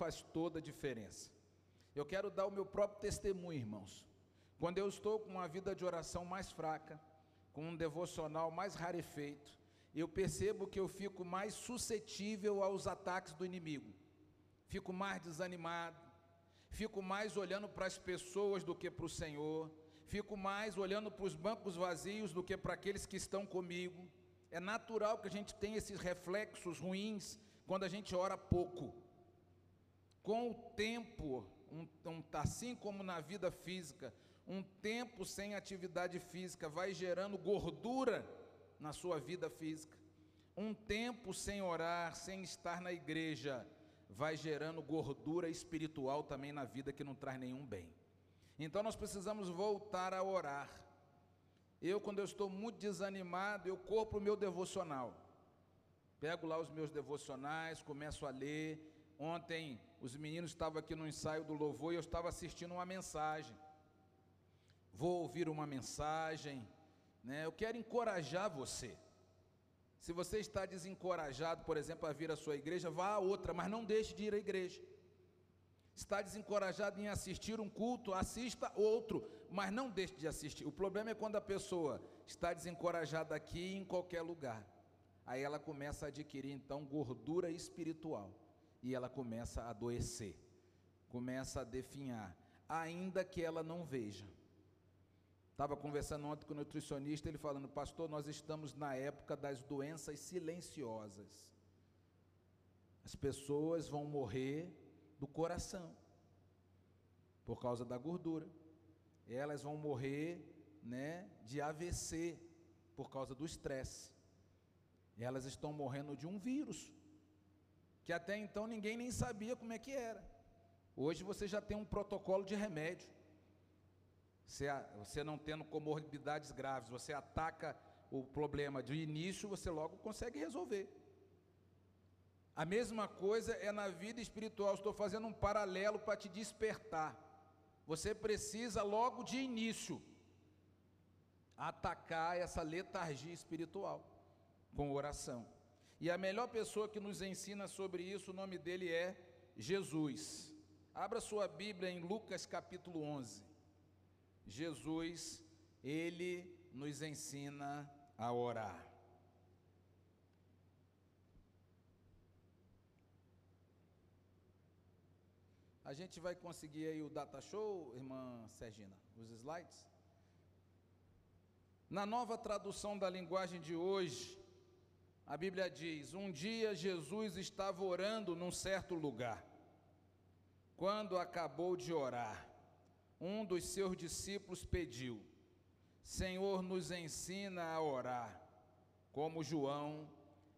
faz toda a diferença. Eu quero dar o meu próprio testemunho, irmãos. Quando eu estou com uma vida de oração mais fraca, com um devocional mais rarefeito, eu percebo que eu fico mais suscetível aos ataques do inimigo. Fico mais desanimado, fico mais olhando para as pessoas do que para o Senhor, fico mais olhando para os bancos vazios do que para aqueles que estão comigo. É natural que a gente tenha esses reflexos ruins quando a gente ora pouco. Com o tempo, um, um, assim como na vida física, um tempo sem atividade física vai gerando gordura na sua vida física. Um tempo sem orar, sem estar na igreja, vai gerando gordura espiritual também na vida que não traz nenhum bem. Então nós precisamos voltar a orar. Eu, quando eu estou muito desanimado, eu corro o meu devocional. Pego lá os meus devocionais, começo a ler. Ontem os meninos estavam aqui no ensaio do louvor e eu estava assistindo uma mensagem. Vou ouvir uma mensagem, né? Eu quero encorajar você. Se você está desencorajado, por exemplo, a vir à sua igreja, vá a outra, mas não deixe de ir à igreja. Está desencorajado em assistir um culto, assista outro, mas não deixe de assistir. O problema é quando a pessoa está desencorajada aqui em qualquer lugar. Aí ela começa a adquirir então gordura espiritual e ela começa a adoecer, começa a definhar, ainda que ela não veja. Estava conversando ontem com o nutricionista, ele falando, pastor, nós estamos na época das doenças silenciosas. As pessoas vão morrer do coração, por causa da gordura. Elas vão morrer né, de AVC, por causa do estresse. Elas estão morrendo de um vírus, que até então ninguém nem sabia como é que era. Hoje você já tem um protocolo de remédio. Você, você não tendo comorbidades graves, você ataca o problema de início, você logo consegue resolver. A mesma coisa é na vida espiritual, estou fazendo um paralelo para te despertar. Você precisa logo de início atacar essa letargia espiritual com oração. E a melhor pessoa que nos ensina sobre isso, o nome dele é Jesus. Abra sua Bíblia em Lucas capítulo 11. Jesus, ele nos ensina a orar. A gente vai conseguir aí o data show, irmã Sergina, os slides? Na nova tradução da linguagem de hoje, a Bíblia diz: Um dia Jesus estava orando num certo lugar. Quando acabou de orar, um dos seus discípulos pediu: Senhor, nos ensina a orar, como João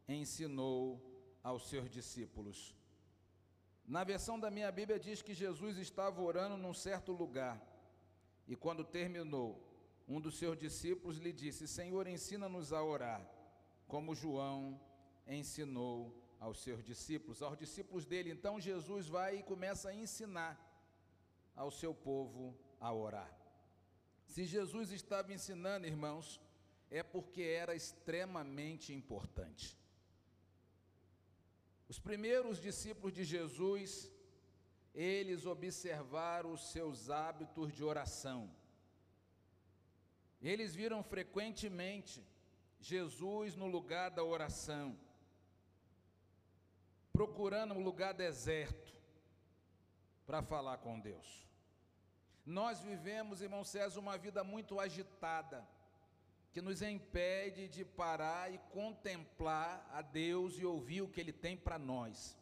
ensinou aos seus discípulos. Na versão da minha Bíblia diz que Jesus estava orando num certo lugar, e quando terminou, um dos seus discípulos lhe disse: Senhor, ensina-nos a orar, como João ensinou aos seus discípulos, aos discípulos dele. Então Jesus vai e começa a ensinar ao seu povo a orar. Se Jesus estava ensinando, irmãos, é porque era extremamente importante. Os primeiros discípulos de Jesus, eles observaram os seus hábitos de oração. Eles viram frequentemente Jesus no lugar da oração, procurando um lugar deserto para falar com Deus. Nós vivemos, irmão César, uma vida muito agitada, que nos impede de parar e contemplar a Deus e ouvir o que Ele tem para nós.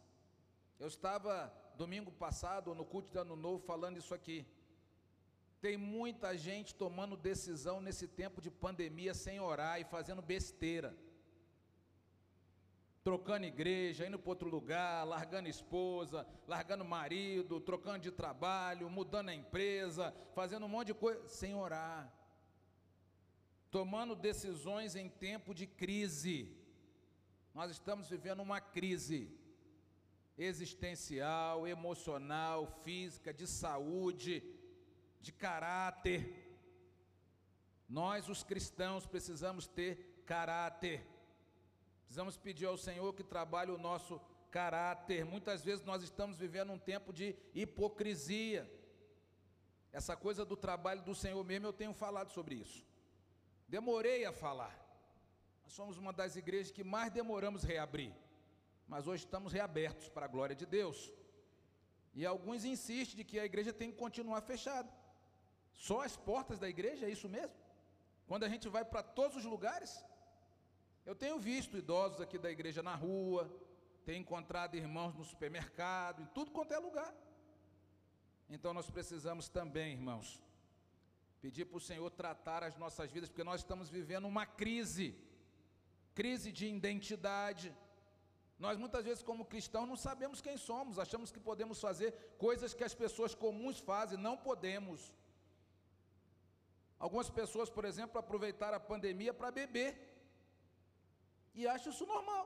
Eu estava domingo passado, no culto de Ano Novo, falando isso aqui. Tem muita gente tomando decisão nesse tempo de pandemia sem orar e fazendo besteira. Trocando igreja, indo para outro lugar, largando esposa, largando marido, trocando de trabalho, mudando a empresa, fazendo um monte de coisa, sem orar, tomando decisões em tempo de crise. Nós estamos vivendo uma crise existencial, emocional, física, de saúde, de caráter. Nós, os cristãos, precisamos ter caráter Precisamos pedir ao Senhor que trabalhe o nosso caráter. Muitas vezes nós estamos vivendo um tempo de hipocrisia. Essa coisa do trabalho do Senhor mesmo, eu tenho falado sobre isso. Demorei a falar. Nós somos uma das igrejas que mais demoramos reabrir. Mas hoje estamos reabertos para a glória de Deus. E alguns insistem de que a igreja tem que continuar fechada. Só as portas da igreja, é isso mesmo? Quando a gente vai para todos os lugares? Eu tenho visto idosos aqui da igreja na rua, tenho encontrado irmãos no supermercado, em tudo quanto é lugar. Então nós precisamos também, irmãos, pedir para o Senhor tratar as nossas vidas, porque nós estamos vivendo uma crise, crise de identidade. Nós muitas vezes, como cristãos, não sabemos quem somos, achamos que podemos fazer coisas que as pessoas comuns fazem, não podemos. Algumas pessoas, por exemplo, aproveitaram a pandemia para beber e acham isso normal.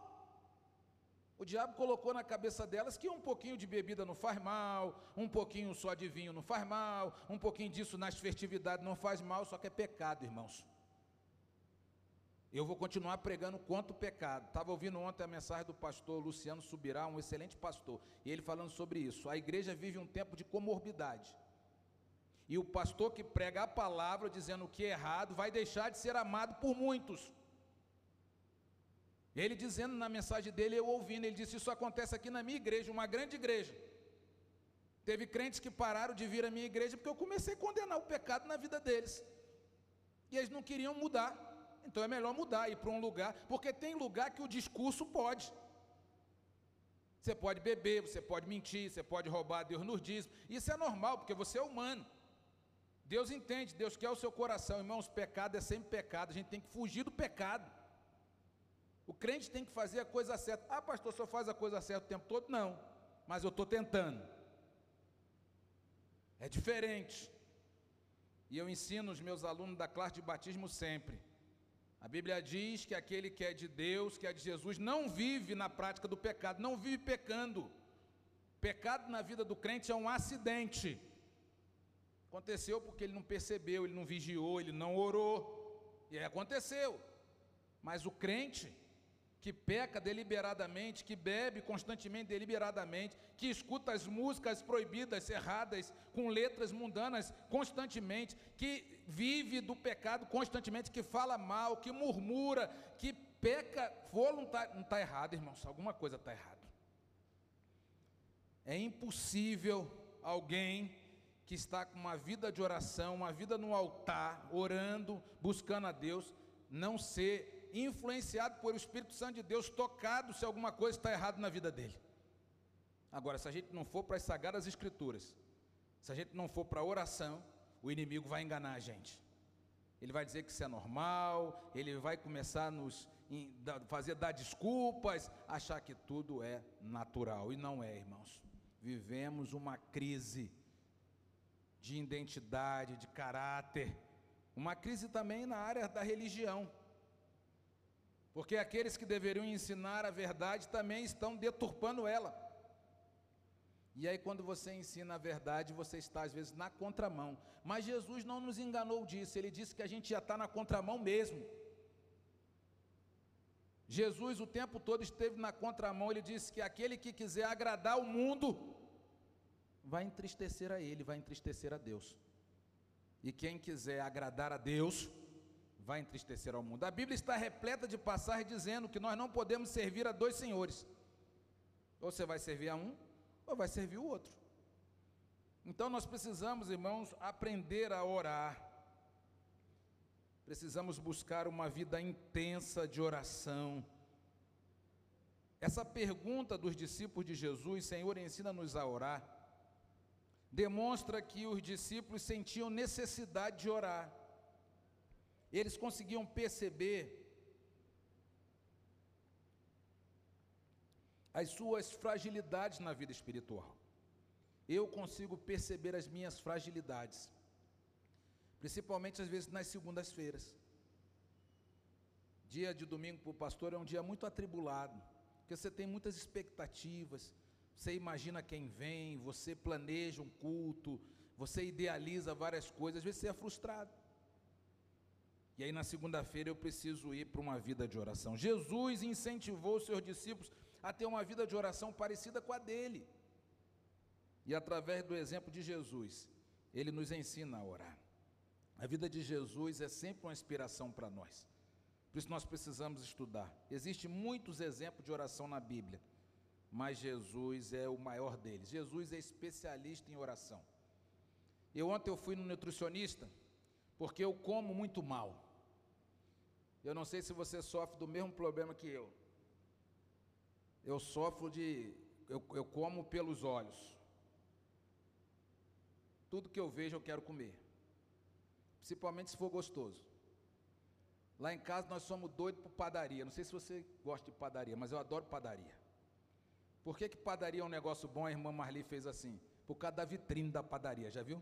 O diabo colocou na cabeça delas que um pouquinho de bebida não faz mal, um pouquinho só de vinho não faz mal, um pouquinho disso nas festividades não faz mal, só que é pecado, irmãos. Eu vou continuar pregando quanto pecado. Estava ouvindo ontem a mensagem do pastor Luciano Subirá, um excelente pastor, e ele falando sobre isso. A igreja vive um tempo de comorbidade. E o pastor que prega a palavra dizendo o que é errado vai deixar de ser amado por muitos. Ele dizendo na mensagem dele, eu ouvindo, ele disse: Isso acontece aqui na minha igreja, uma grande igreja. Teve crentes que pararam de vir à minha igreja porque eu comecei a condenar o pecado na vida deles. E eles não queriam mudar. Então é melhor mudar, ir para um lugar, porque tem lugar que o discurso pode. Você pode beber, você pode mentir, você pode roubar, Deus nos diz. Isso é normal, porque você é humano. Deus entende, Deus quer o seu coração. Irmãos, pecado é sempre pecado, a gente tem que fugir do pecado. O crente tem que fazer a coisa certa. Ah, pastor, só faz a coisa certa o tempo todo? Não, mas eu estou tentando. É diferente. E eu ensino os meus alunos da classe de batismo sempre. A Bíblia diz que aquele que é de Deus, que é de Jesus, não vive na prática do pecado, não vive pecando. Pecado na vida do crente é um acidente. Aconteceu porque ele não percebeu, ele não vigiou, ele não orou. E aí aconteceu. Mas o crente, que peca deliberadamente, que bebe constantemente deliberadamente, que escuta as músicas proibidas, erradas, com letras mundanas constantemente, que vive do pecado constantemente, que fala mal, que murmura, que peca voluntário. Não está errado, irmãos, alguma coisa está errada. É impossível alguém que está com uma vida de oração, uma vida no altar, orando, buscando a Deus, não ser influenciado por o Espírito Santo de Deus, tocado se alguma coisa está errada na vida dele. Agora, se a gente não for para as sagradas escrituras, se a gente não for para a oração, o inimigo vai enganar a gente. Ele vai dizer que isso é normal, ele vai começar a nos fazer dar desculpas, achar que tudo é natural. E não é, irmãos. Vivemos uma crise de identidade, de caráter, uma crise também na área da religião. Porque aqueles que deveriam ensinar a verdade também estão deturpando ela. E aí, quando você ensina a verdade, você está às vezes na contramão. Mas Jesus não nos enganou disso, ele disse que a gente já está na contramão mesmo. Jesus o tempo todo esteve na contramão, ele disse que aquele que quiser agradar o mundo, vai entristecer a ele, vai entristecer a Deus. E quem quiser agradar a Deus, vai entristecer ao mundo. A Bíblia está repleta de passagens dizendo que nós não podemos servir a dois senhores. Ou você vai servir a um, ou vai servir o outro. Então nós precisamos, irmãos, aprender a orar. Precisamos buscar uma vida intensa de oração. Essa pergunta dos discípulos de Jesus, Senhor, ensina-nos a orar, demonstra que os discípulos sentiam necessidade de orar. Eles conseguiam perceber as suas fragilidades na vida espiritual. Eu consigo perceber as minhas fragilidades, principalmente às vezes nas segundas-feiras. Dia de domingo para o pastor é um dia muito atribulado, porque você tem muitas expectativas, você imagina quem vem, você planeja um culto, você idealiza várias coisas, às vezes você é frustrado. E aí na segunda-feira eu preciso ir para uma vida de oração. Jesus incentivou os seus discípulos a ter uma vida de oração parecida com a dele. E através do exemplo de Jesus, ele nos ensina a orar. A vida de Jesus é sempre uma inspiração para nós. Por isso nós precisamos estudar. Existem muitos exemplos de oração na Bíblia, mas Jesus é o maior deles. Jesus é especialista em oração. Eu ontem eu fui no nutricionista porque eu como muito mal. Eu não sei se você sofre do mesmo problema que eu. Eu sofro de eu, eu como pelos olhos. Tudo que eu vejo eu quero comer. Principalmente se for gostoso. Lá em casa nós somos doidos por padaria. Não sei se você gosta de padaria, mas eu adoro padaria. Por que, que padaria é um negócio bom? A irmã Marli fez assim. Por causa da vitrine da padaria, já viu?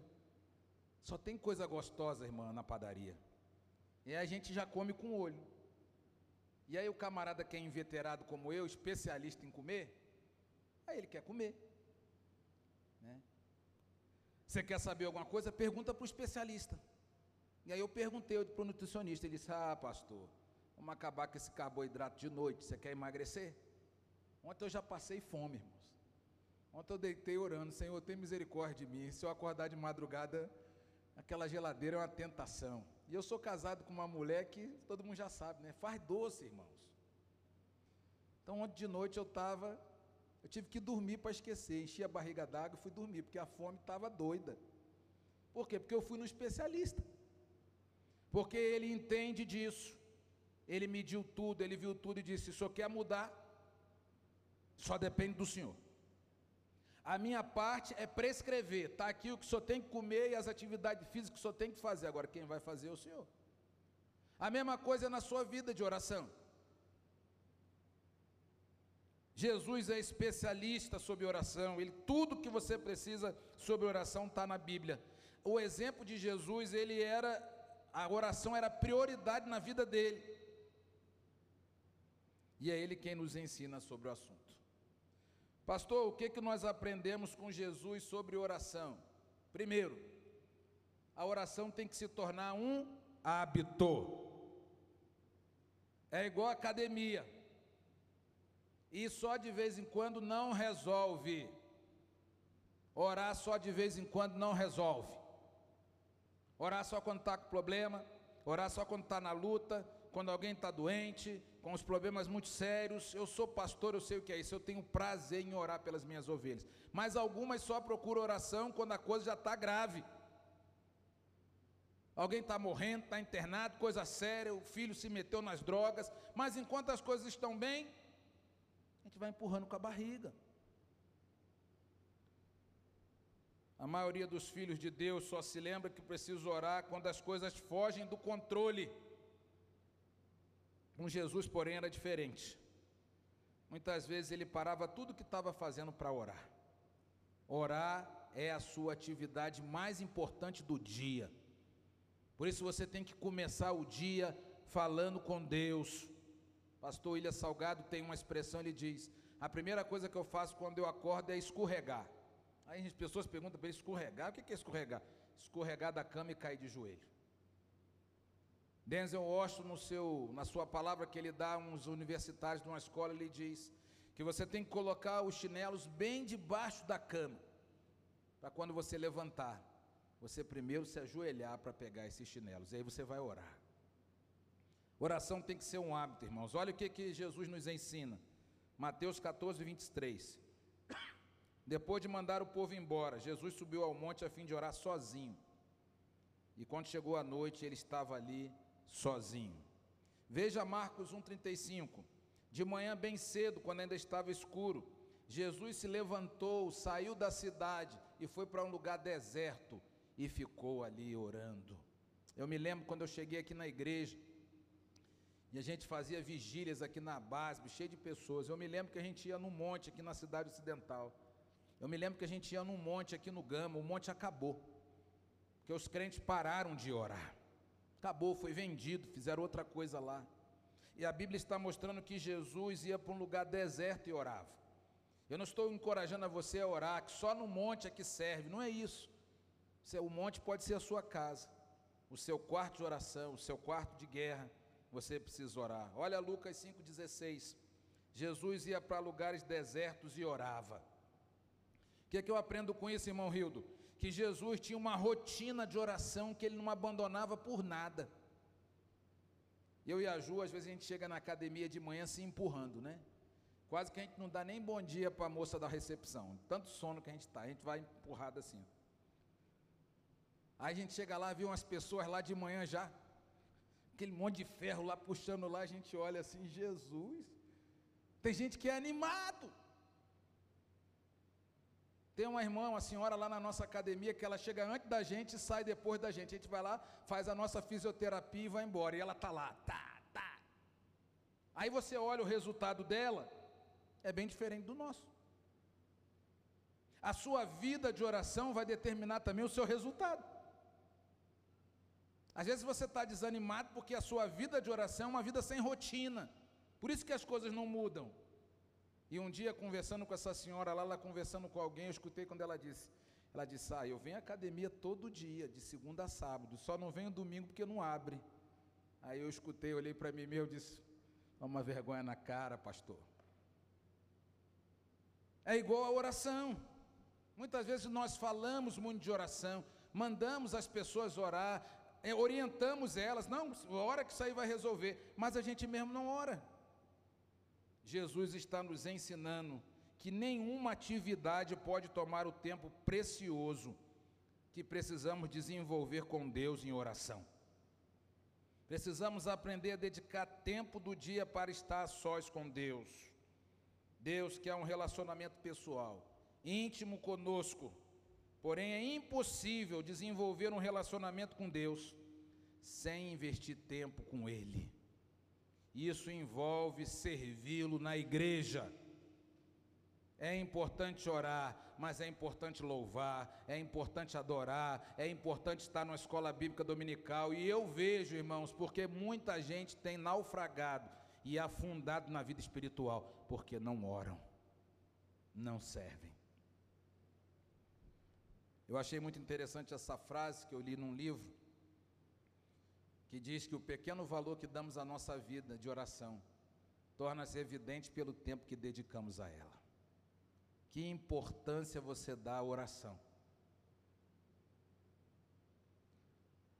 Só tem coisa gostosa, irmã, na padaria. E a gente já come com o olho. E aí o camarada que é inveterado como eu, especialista em comer, aí ele quer comer. Né? Você quer saber alguma coisa? Pergunta para o especialista. E aí eu perguntei para o nutricionista, ele disse, ah pastor, vamos acabar com esse carboidrato de noite, você quer emagrecer? Ontem eu já passei fome, irmãos. Ontem eu deitei orando, Senhor, tem misericórdia de mim. Se eu acordar de madrugada, aquela geladeira é uma tentação. E eu sou casado com uma mulher que todo mundo já sabe, né? Faz doce, irmãos. Então ontem de noite eu estava, eu tive que dormir para esquecer, enchi a barriga d'água e fui dormir, porque a fome estava doida. Por quê? Porque eu fui no especialista. Porque ele entende disso. Ele mediu tudo, ele viu tudo e disse: "Só quer mudar, só depende do Senhor. A minha parte é prescrever. Está aqui o que o senhor tem que comer e as atividades físicas que o senhor tem que fazer. Agora, quem vai fazer é o senhor. A mesma coisa na sua vida de oração. Jesus é especialista sobre oração. Ele, tudo que você precisa sobre oração está na Bíblia. O exemplo de Jesus, ele era, a oração era prioridade na vida dele. E é ele quem nos ensina sobre o assunto. Pastor, o que, que nós aprendemos com Jesus sobre oração? Primeiro, a oração tem que se tornar um hábito. É igual academia. E só de vez em quando não resolve. Orar só de vez em quando não resolve. Orar só quando está com problema, orar só quando está na luta, quando alguém está doente, com os problemas muito sérios. Eu sou pastor, eu sei o que é isso. Eu tenho prazer em orar pelas minhas ovelhas. Mas algumas só procuram oração quando a coisa já está grave. Alguém está morrendo, está internado, coisa séria, o filho se meteu nas drogas. Mas enquanto as coisas estão bem, a gente vai empurrando com a barriga. A maioria dos filhos de Deus só se lembra que precisa orar quando as coisas fogem do controle. Com Jesus, porém, era diferente. Muitas vezes ele parava tudo que estava fazendo para orar. Orar é a sua atividade mais importante do dia. Por isso você tem que começar o dia falando com Deus. Pastor Ilha Salgado tem uma expressão, ele diz: A primeira coisa que eu faço quando eu acordo é escorregar. Aí as pessoas perguntam para ele: escorregar? O que é escorregar? Escorregar da cama e cair de joelho. Denzel Washington, no seu, na sua palavra que ele dá a uns universitários de uma escola, ele diz que você tem que colocar os chinelos bem debaixo da cama, para quando você levantar, você primeiro se ajoelhar para pegar esses chinelos, e aí você vai orar. Oração tem que ser um hábito, irmãos. Olha o que, que Jesus nos ensina. Mateus 14, 23. Depois de mandar o povo embora, Jesus subiu ao monte a fim de orar sozinho. E quando chegou a noite, ele estava ali sozinho. Veja Marcos 1,35. De manhã, bem cedo, quando ainda estava escuro, Jesus se levantou, saiu da cidade e foi para um lugar deserto e ficou ali orando. Eu me lembro quando eu cheguei aqui na igreja e a gente fazia vigílias aqui na base, cheio de pessoas. Eu me lembro que a gente ia num monte aqui na cidade ocidental. Eu me lembro que a gente ia num monte aqui no Gama, o monte acabou. Porque os crentes pararam de orar. Acabou, foi vendido, fizeram outra coisa lá. E a Bíblia está mostrando que Jesus ia para um lugar deserto e orava. Eu não estou encorajando a você a orar, que só no monte é que serve, não é isso. O monte pode ser a sua casa, o seu quarto de oração, o seu quarto de guerra, você precisa orar. Olha Lucas 5,16. Jesus ia para lugares desertos e orava. O que é que eu aprendo com isso, irmão Rildo? Que Jesus tinha uma rotina de oração que ele não abandonava por nada. Eu e a Ju, às vezes a gente chega na academia de manhã se empurrando, né? Quase que a gente não dá nem bom dia para a moça da recepção. Tanto sono que a gente está, a gente vai empurrado assim. Aí a gente chega lá, vê umas pessoas lá de manhã já, aquele monte de ferro lá puxando lá, a gente olha assim, Jesus. Tem gente que é animado. Tem uma irmã, uma senhora lá na nossa academia que ela chega antes da gente e sai depois da gente. A gente vai lá, faz a nossa fisioterapia e vai embora. E ela tá lá, tá, tá. Aí você olha o resultado dela, é bem diferente do nosso. A sua vida de oração vai determinar também o seu resultado. Às vezes você está desanimado porque a sua vida de oração é uma vida sem rotina. Por isso que as coisas não mudam. E um dia, conversando com essa senhora lá, ela conversando com alguém, eu escutei quando ela disse: Ela disse, ah, eu venho à academia todo dia, de segunda a sábado, só não venho domingo porque não abre. Aí eu escutei, olhei para mim mesmo e disse: Uma vergonha na cara, pastor. É igual a oração. Muitas vezes nós falamos muito de oração, mandamos as pessoas orar, é, orientamos elas, não, hora que isso aí vai resolver, mas a gente mesmo não ora. Jesus está nos ensinando que nenhuma atividade pode tomar o tempo precioso que precisamos desenvolver com Deus em oração. Precisamos aprender a dedicar tempo do dia para estar sós com Deus. Deus quer um relacionamento pessoal, íntimo conosco. Porém, é impossível desenvolver um relacionamento com Deus sem investir tempo com Ele. Isso envolve servi-lo na igreja. É importante orar, mas é importante louvar, é importante adorar, é importante estar numa escola bíblica dominical. E eu vejo, irmãos, porque muita gente tem naufragado e afundado na vida espiritual, porque não oram, não servem. Eu achei muito interessante essa frase que eu li num livro, que diz que o pequeno valor que damos à nossa vida de oração torna-se evidente pelo tempo que dedicamos a ela. Que importância você dá à oração.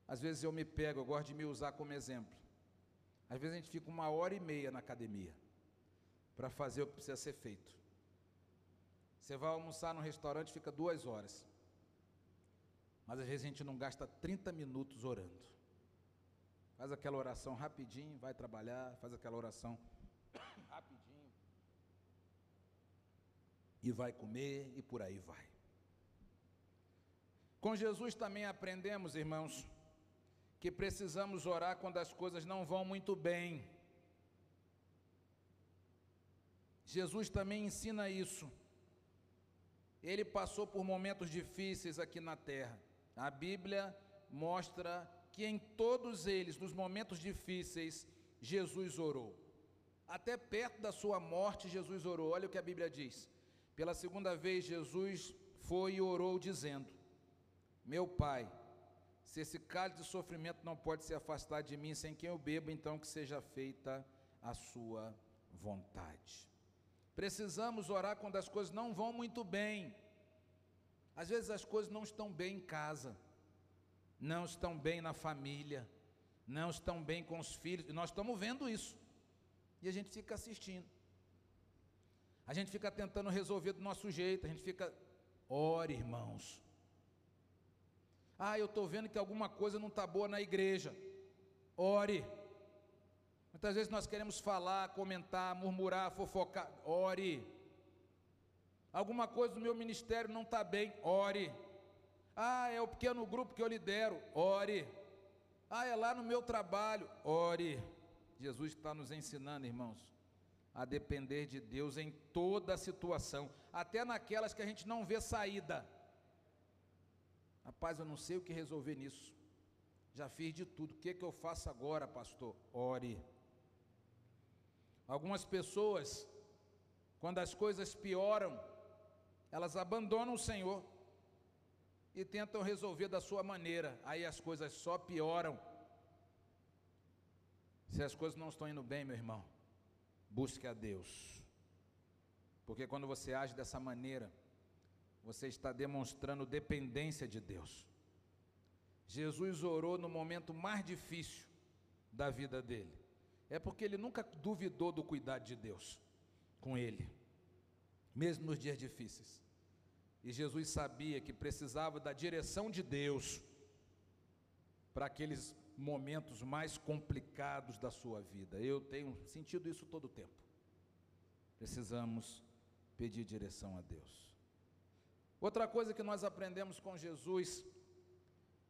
Às vezes eu me pego, eu gosto de me usar como exemplo. Às vezes a gente fica uma hora e meia na academia para fazer o que precisa ser feito. Você vai almoçar no restaurante, fica duas horas. Mas às vezes a gente não gasta 30 minutos orando. Faz aquela oração rapidinho, vai trabalhar, faz aquela oração rapidinho. E vai comer e por aí vai. Com Jesus também aprendemos, irmãos, que precisamos orar quando as coisas não vão muito bem. Jesus também ensina isso. Ele passou por momentos difíceis aqui na terra. A Bíblia mostra que em todos eles, nos momentos difíceis, Jesus orou. Até perto da sua morte, Jesus orou. Olha o que a Bíblia diz. Pela segunda vez, Jesus foi e orou, dizendo: Meu Pai, se esse cálice de sofrimento não pode se afastar de mim sem quem eu bebo, então que seja feita a sua vontade. Precisamos orar quando as coisas não vão muito bem. Às vezes as coisas não estão bem em casa, não estão bem na família, não estão bem com os filhos, e nós estamos vendo isso. E a gente fica assistindo. A gente fica tentando resolver do nosso jeito, a gente fica, ore, irmãos. Ah, eu estou vendo que alguma coisa não está boa na igreja. Ore. Muitas vezes nós queremos falar, comentar, murmurar, fofocar. Ore. Alguma coisa do meu ministério não está bem. Ore. Ah, é o pequeno grupo que eu lidero. Ore. Ah, é lá no meu trabalho. Ore. Jesus está nos ensinando, irmãos, a depender de Deus em toda a situação, até naquelas que a gente não vê saída. Rapaz, eu não sei o que resolver nisso. Já fiz de tudo. O que, é que eu faço agora, pastor? Ore. Algumas pessoas, quando as coisas pioram, elas abandonam o Senhor e tentam resolver da sua maneira. Aí as coisas só pioram. Se as coisas não estão indo bem, meu irmão, busque a Deus. Porque quando você age dessa maneira, você está demonstrando dependência de Deus. Jesus orou no momento mais difícil da vida dele. É porque ele nunca duvidou do cuidado de Deus com ele, mesmo nos dias difíceis. E Jesus sabia que precisava da direção de Deus para aqueles momentos mais complicados da sua vida. Eu tenho sentido isso todo o tempo. Precisamos pedir direção a Deus. Outra coisa que nós aprendemos com Jesus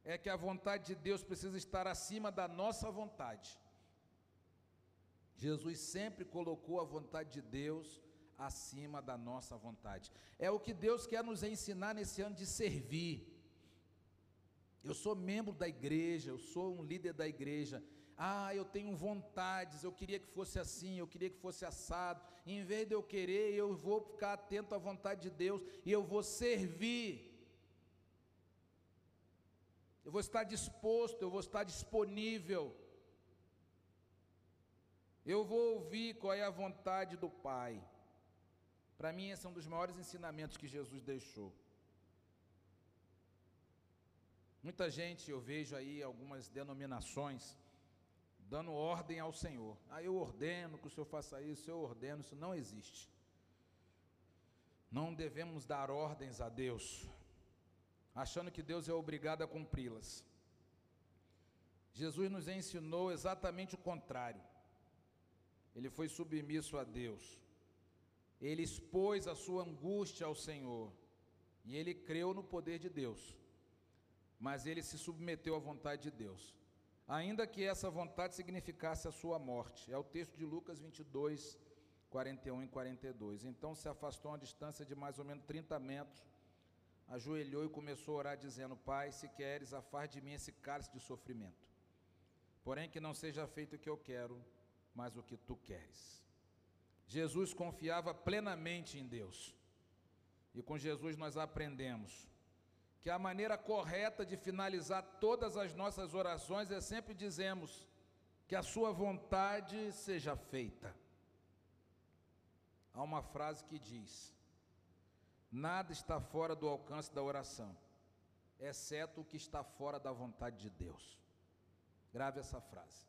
é que a vontade de Deus precisa estar acima da nossa vontade. Jesus sempre colocou a vontade de Deus acima da nossa vontade. É o que Deus quer nos ensinar nesse ano de servir. Eu sou membro da igreja, eu sou um líder da igreja. Ah, eu tenho vontades, eu queria que fosse assim, eu queria que fosse assado. Em vez de eu querer, eu vou ficar atento à vontade de Deus e eu vou servir. Eu vou estar disposto, eu vou estar disponível. Eu vou ouvir qual é a vontade do Pai. Para mim, esse é um dos maiores ensinamentos que Jesus deixou. Muita gente, eu vejo aí algumas denominações dando ordem ao Senhor. Ah, eu ordeno que o Senhor faça isso, eu ordeno, isso não existe. Não devemos dar ordens a Deus, achando que Deus é obrigado a cumpri-las. Jesus nos ensinou exatamente o contrário. Ele foi submisso a Deus. Ele expôs a sua angústia ao Senhor. E ele creu no poder de Deus mas ele se submeteu à vontade de Deus, ainda que essa vontade significasse a sua morte. É o texto de Lucas 22, 41 e 42. Então se afastou a uma distância de mais ou menos 30 metros, ajoelhou e começou a orar, dizendo: Pai, se queres, afaste de mim esse cálice de sofrimento. Porém, que não seja feito o que eu quero, mas o que tu queres. Jesus confiava plenamente em Deus. E com Jesus nós aprendemos que a maneira correta de finalizar todas as nossas orações é sempre dizemos que a sua vontade seja feita. Há uma frase que diz: Nada está fora do alcance da oração, exceto o que está fora da vontade de Deus. Grave essa frase.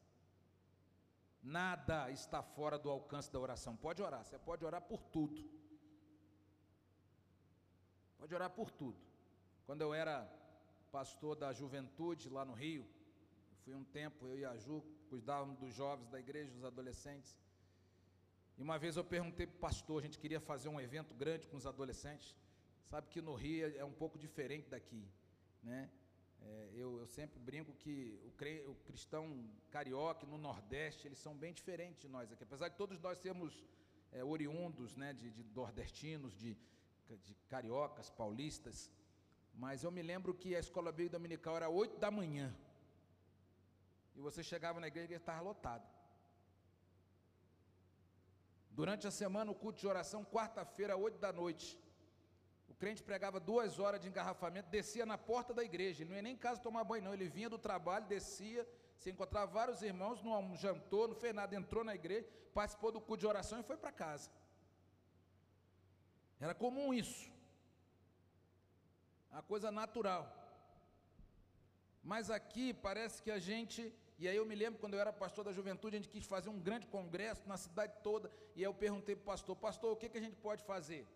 Nada está fora do alcance da oração. Pode orar, você pode orar por tudo. Pode orar por tudo. Quando eu era pastor da juventude lá no Rio, fui um tempo, eu e a Ju, cuidávamos dos jovens da igreja, dos adolescentes. E uma vez eu perguntei para o pastor, a gente queria fazer um evento grande com os adolescentes. Sabe que no Rio é um pouco diferente daqui, né? É, eu, eu, sempre brinco que o, cre, o, cristão carioca no Nordeste, eles são bem diferentes de nós aqui. Apesar de todos nós sermos é, oriundos né, de, de nordestinos, de, de cariocas, paulistas, mas eu me lembro que a escola bíblica dominical era 8 da manhã. E você chegava na igreja e estava lotado. Durante a semana, o culto de oração, quarta-feira, 8 da noite. Crente pregava duas horas de engarrafamento, descia na porta da igreja. Ele não ia nem em casa tomar banho, não. Ele vinha do trabalho, descia, se encontrava vários irmãos, não jantou, não fez nada, entrou na igreja, participou do culto de oração e foi para casa. Era comum isso a coisa natural. Mas aqui parece que a gente, e aí eu me lembro quando eu era pastor da juventude, a gente quis fazer um grande congresso na cidade toda, e aí eu perguntei para o pastor, pastor, o que, que a gente pode fazer?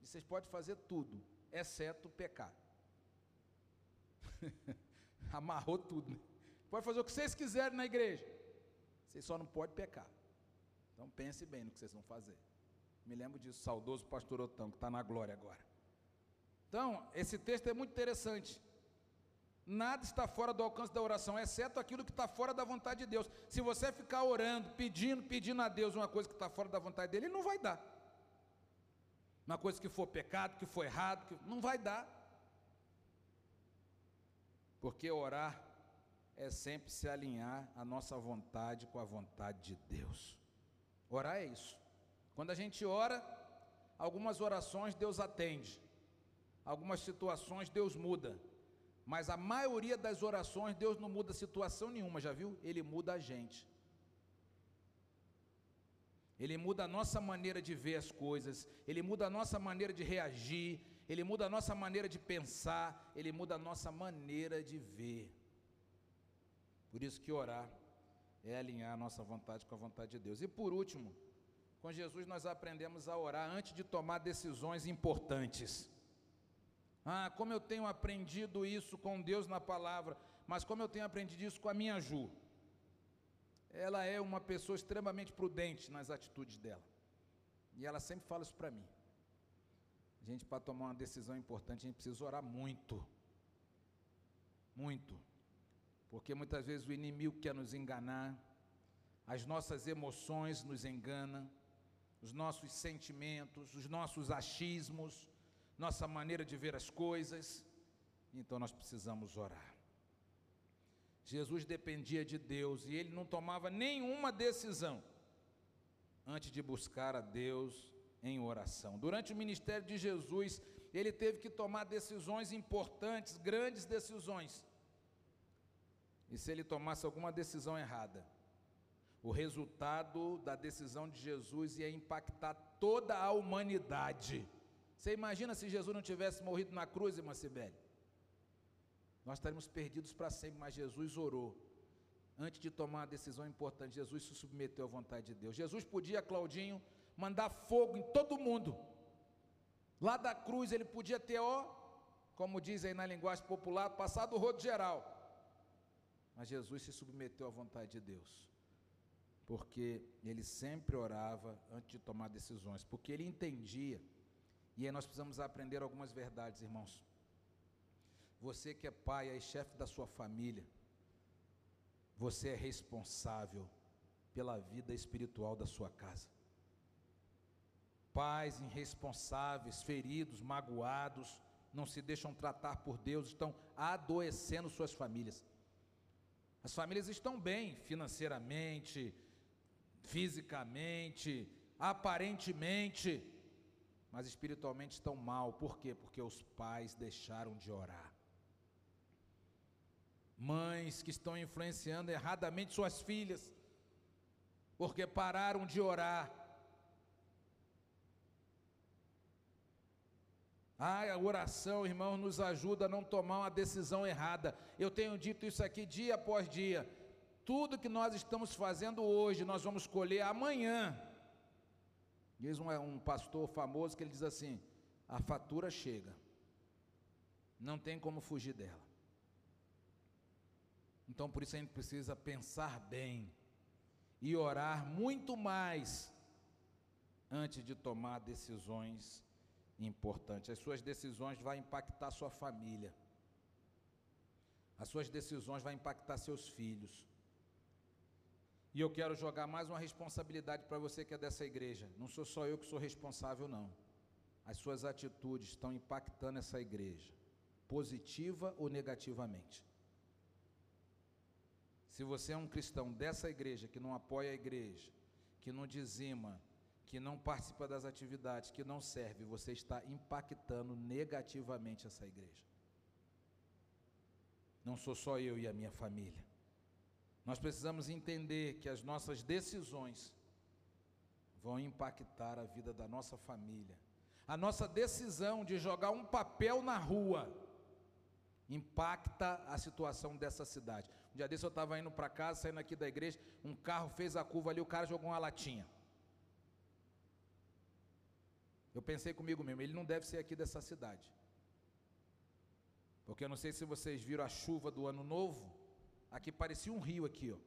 E vocês podem fazer tudo, exceto pecar. Amarrou tudo. Né? Pode fazer o que vocês quiserem na igreja. Vocês só não podem pecar. Então pense bem no que vocês vão fazer. Me lembro disso, saudoso pastor Otão, que está na glória agora. Então, esse texto é muito interessante. Nada está fora do alcance da oração, exceto aquilo que está fora da vontade de Deus. Se você ficar orando, pedindo, pedindo a Deus uma coisa que está fora da vontade dele, ele não vai dar. Uma coisa que for pecado, que for errado, que não vai dar. Porque orar é sempre se alinhar a nossa vontade com a vontade de Deus. Orar é isso. Quando a gente ora, algumas orações Deus atende algumas situações Deus muda, mas a maioria das orações Deus não muda situação nenhuma, já viu? Ele muda a gente. Ele muda a nossa maneira de ver as coisas, ele muda a nossa maneira de reagir, ele muda a nossa maneira de pensar, ele muda a nossa maneira de ver. Por isso que orar é alinhar a nossa vontade com a vontade de Deus. E por último, com Jesus nós aprendemos a orar antes de tomar decisões importantes. Ah, como eu tenho aprendido isso com Deus na palavra, mas como eu tenho aprendido isso com a minha Ju. Ela é uma pessoa extremamente prudente nas atitudes dela. E ela sempre fala isso para mim. A gente, para tomar uma decisão importante, a gente precisa orar muito. Muito. Porque muitas vezes o inimigo quer nos enganar, as nossas emoções nos enganam, os nossos sentimentos, os nossos achismos, nossa maneira de ver as coisas. Então nós precisamos orar. Jesus dependia de Deus e ele não tomava nenhuma decisão antes de buscar a Deus em oração. Durante o ministério de Jesus, ele teve que tomar decisões importantes, grandes decisões. E se ele tomasse alguma decisão errada, o resultado da decisão de Jesus ia impactar toda a humanidade. Você imagina se Jesus não tivesse morrido na cruz, irmã Sibeli? Nós estaríamos perdidos para sempre, mas Jesus orou. Antes de tomar uma decisão importante, Jesus se submeteu à vontade de Deus. Jesus podia, Claudinho, mandar fogo em todo mundo. Lá da cruz ele podia ter, ó, como diz aí na linguagem popular, passado o rodo geral. Mas Jesus se submeteu à vontade de Deus. Porque ele sempre orava antes de tomar decisões, porque ele entendia. E aí nós precisamos aprender algumas verdades, irmãos. Você que é pai e chefe da sua família, você é responsável pela vida espiritual da sua casa. Pais irresponsáveis, feridos, magoados, não se deixam tratar por Deus, estão adoecendo suas famílias. As famílias estão bem financeiramente, fisicamente, aparentemente, mas espiritualmente estão mal. Por quê? Porque os pais deixaram de orar mães que estão influenciando erradamente suas filhas, porque pararam de orar. A oração, irmão, nos ajuda a não tomar uma decisão errada. Eu tenho dito isso aqui dia após dia. Tudo que nós estamos fazendo hoje, nós vamos colher amanhã. Diz um, um pastor famoso que ele diz assim: a fatura chega, não tem como fugir dela. Então por isso a gente precisa pensar bem e orar muito mais antes de tomar decisões importantes. As suas decisões vão impactar sua família. As suas decisões vão impactar seus filhos. E eu quero jogar mais uma responsabilidade para você que é dessa igreja. Não sou só eu que sou responsável, não. As suas atitudes estão impactando essa igreja, positiva ou negativamente. Se você é um cristão dessa igreja, que não apoia a igreja, que não dizima, que não participa das atividades, que não serve, você está impactando negativamente essa igreja. Não sou só eu e a minha família. Nós precisamos entender que as nossas decisões vão impactar a vida da nossa família. A nossa decisão de jogar um papel na rua impacta a situação dessa cidade. Um dia desse eu estava indo para casa, saindo aqui da igreja, um carro fez a curva ali, o cara jogou uma latinha. Eu pensei comigo mesmo, ele não deve ser aqui dessa cidade. Porque eu não sei se vocês viram a chuva do ano novo, aqui parecia um rio aqui, ó.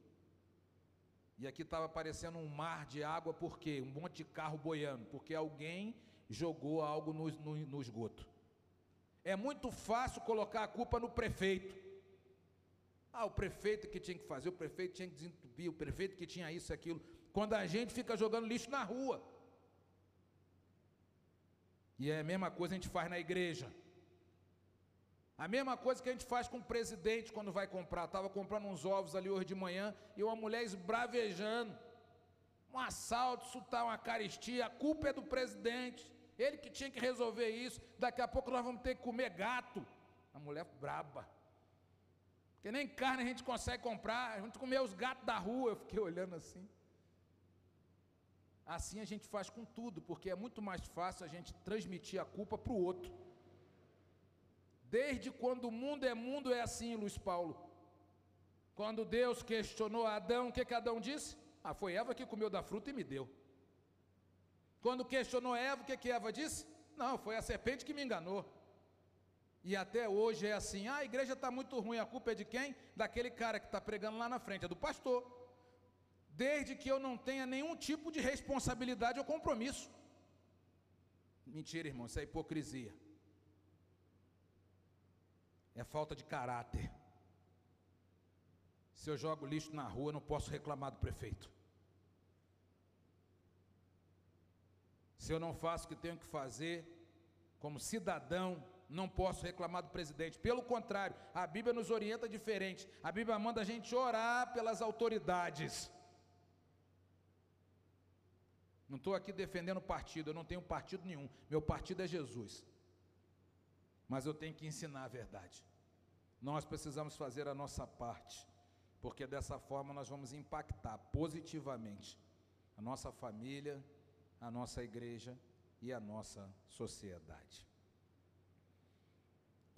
E aqui estava parecendo um mar de água, por quê? Um monte de carro boiando, porque alguém jogou algo no, no, no esgoto. É muito fácil colocar a culpa no prefeito. Ah, o prefeito que tinha que fazer, o prefeito tinha que desentupir, o prefeito que tinha isso aquilo. Quando a gente fica jogando lixo na rua. E é a mesma coisa a gente faz na igreja. A mesma coisa que a gente faz com o presidente quando vai comprar. Estava comprando uns ovos ali hoje de manhã e uma mulher esbravejando. Um assalto, isso está uma caristia, a culpa é do presidente. Ele que tinha que resolver isso. Daqui a pouco nós vamos ter que comer gato. A mulher braba. Porque nem carne a gente consegue comprar. A gente comeu os gatos da rua. Eu fiquei olhando assim. Assim a gente faz com tudo, porque é muito mais fácil a gente transmitir a culpa para o outro. Desde quando o mundo é mundo é assim, Luiz Paulo. Quando Deus questionou Adão, o que, que Adão disse? Ah, foi Eva que comeu da fruta e me deu. Quando questionou Eva, o que, que Eva disse? Não, foi a serpente que me enganou. E até hoje é assim: ah, a igreja está muito ruim, a culpa é de quem? Daquele cara que está pregando lá na frente, é do pastor. Desde que eu não tenha nenhum tipo de responsabilidade ou compromisso. Mentira, irmão, isso é hipocrisia. É falta de caráter. Se eu jogo lixo na rua, não posso reclamar do prefeito. Se eu não faço o que tenho que fazer, como cidadão, não posso reclamar do presidente. Pelo contrário, a Bíblia nos orienta diferente. A Bíblia manda a gente orar pelas autoridades. Não estou aqui defendendo partido, eu não tenho partido nenhum. Meu partido é Jesus. Mas eu tenho que ensinar a verdade. Nós precisamos fazer a nossa parte, porque dessa forma nós vamos impactar positivamente a nossa família, a nossa igreja e a nossa sociedade.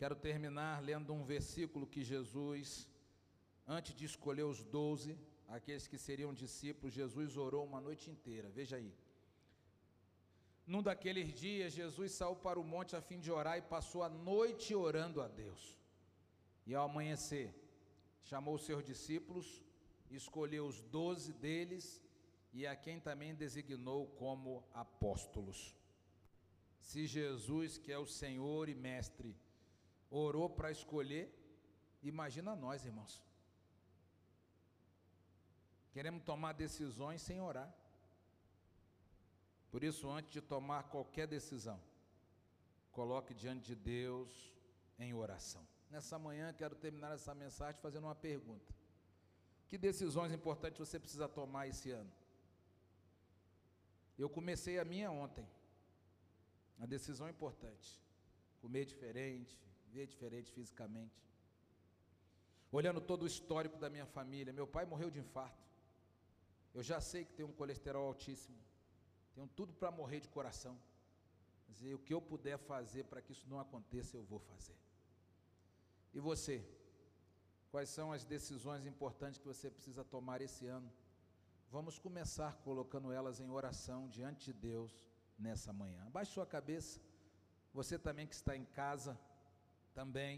Quero terminar lendo um versículo que Jesus, antes de escolher os doze, aqueles que seriam discípulos, Jesus orou uma noite inteira. Veja aí. Num daqueles dias, Jesus saiu para o monte a fim de orar e passou a noite orando a Deus. E ao amanhecer, chamou seus discípulos, escolheu os doze deles e a quem também designou como apóstolos. Se Jesus, que é o Senhor e Mestre, orou para escolher, imagina nós, irmãos. Queremos tomar decisões sem orar. Por isso, antes de tomar qualquer decisão, coloque diante de Deus em oração. Nessa manhã, quero terminar essa mensagem fazendo uma pergunta: Que decisões importantes você precisa tomar esse ano? Eu comecei a minha ontem. Uma decisão importante. Comer diferente, ver diferente fisicamente. Olhando todo o histórico da minha família, meu pai morreu de infarto. Eu já sei que tem um colesterol altíssimo. Tenho tudo para morrer de coração. Mas o que eu puder fazer para que isso não aconteça, eu vou fazer. E você? Quais são as decisões importantes que você precisa tomar esse ano? Vamos começar colocando elas em oração diante de Deus nessa manhã. Abaixe sua cabeça. Você também que está em casa, também.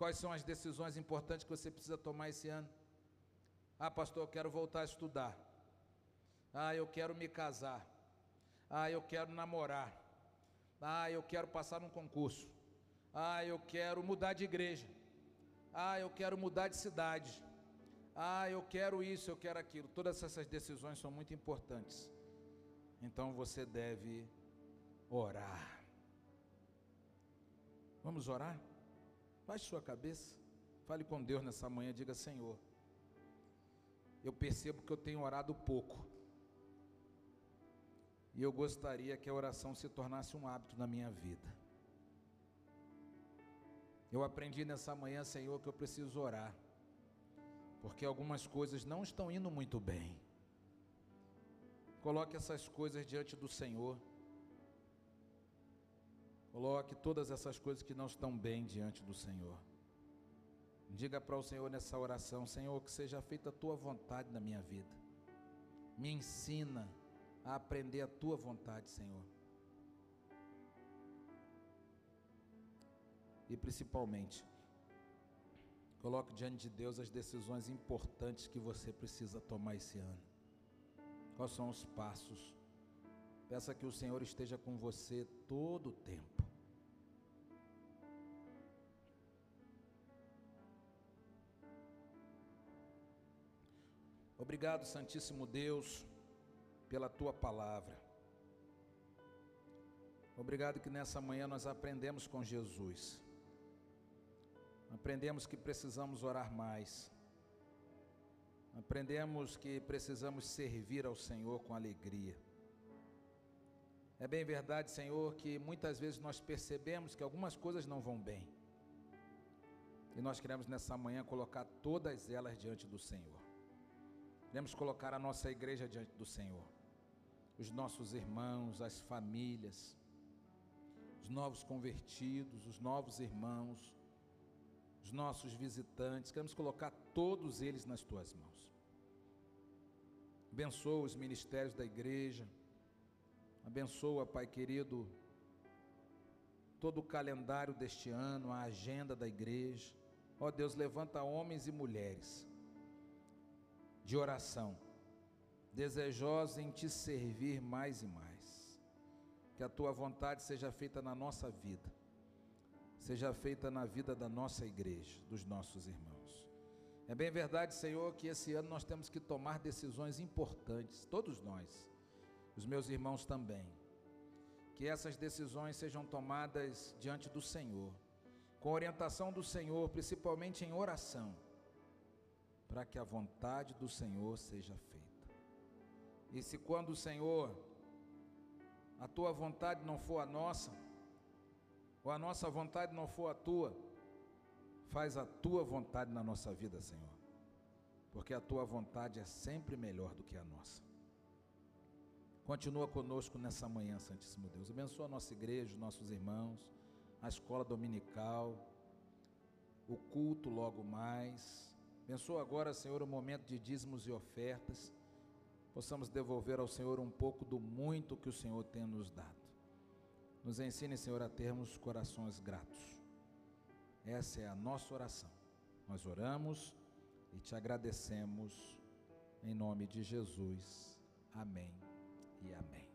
Quais são as decisões importantes que você precisa tomar esse ano? Ah, pastor, eu quero voltar a estudar. Ah, eu quero me casar. Ah, eu quero namorar. Ah, eu quero passar num concurso. Ah, eu quero mudar de igreja. Ah, eu quero mudar de cidade. Ah, eu quero isso, eu quero aquilo. Todas essas decisões são muito importantes. Então você deve orar. Vamos orar? Baixe sua cabeça. Fale com Deus nessa manhã. Diga: Senhor, eu percebo que eu tenho orado pouco. E eu gostaria que a oração se tornasse um hábito na minha vida. Eu aprendi nessa manhã, Senhor, que eu preciso orar porque algumas coisas não estão indo muito bem. Coloque essas coisas diante do Senhor. Coloque todas essas coisas que não estão bem diante do Senhor. Diga para o Senhor nessa oração: Senhor, que seja feita a tua vontade na minha vida. Me ensina a aprender a tua vontade, Senhor. E principalmente, Coloque diante de Deus as decisões importantes que você precisa tomar esse ano. Quais são os passos? Peça que o Senhor esteja com você todo o tempo. Obrigado, Santíssimo Deus, pela tua palavra. Obrigado que nessa manhã nós aprendemos com Jesus Aprendemos que precisamos orar mais. Aprendemos que precisamos servir ao Senhor com alegria. É bem verdade, Senhor, que muitas vezes nós percebemos que algumas coisas não vão bem. E nós queremos nessa manhã colocar todas elas diante do Senhor. Queremos colocar a nossa igreja diante do Senhor. os nossos irmãos, as famílias, os novos convertidos, os novos irmãos, os nossos visitantes, queremos colocar todos eles nas tuas mãos. Abençoa os ministérios da igreja, abençoa, Pai querido, todo o calendário deste ano, a agenda da igreja. Ó Deus, levanta homens e mulheres de oração, desejosos em te servir mais e mais. Que a tua vontade seja feita na nossa vida, seja feita na vida da nossa igreja, dos nossos irmãos. É bem verdade, Senhor, que esse ano nós temos que tomar decisões importantes, todos nós, os meus irmãos também que essas decisões sejam tomadas diante do Senhor, com orientação do Senhor, principalmente em oração, para que a vontade do Senhor seja feita. E se quando o Senhor, a tua vontade não for a nossa, ou a nossa vontade não for a tua, faz a tua vontade na nossa vida, Senhor, porque a tua vontade é sempre melhor do que a nossa. Continua conosco nessa manhã, Santíssimo Deus. Abençoa a nossa igreja, os nossos irmãos, a escola dominical, o culto logo mais. Abençoa agora, Senhor, o momento de dízimos e ofertas. Possamos devolver ao Senhor um pouco do muito que o Senhor tem nos dado. Nos ensine, Senhor, a termos corações gratos. Essa é a nossa oração. Nós oramos e te agradecemos em nome de Jesus. Amém e amém.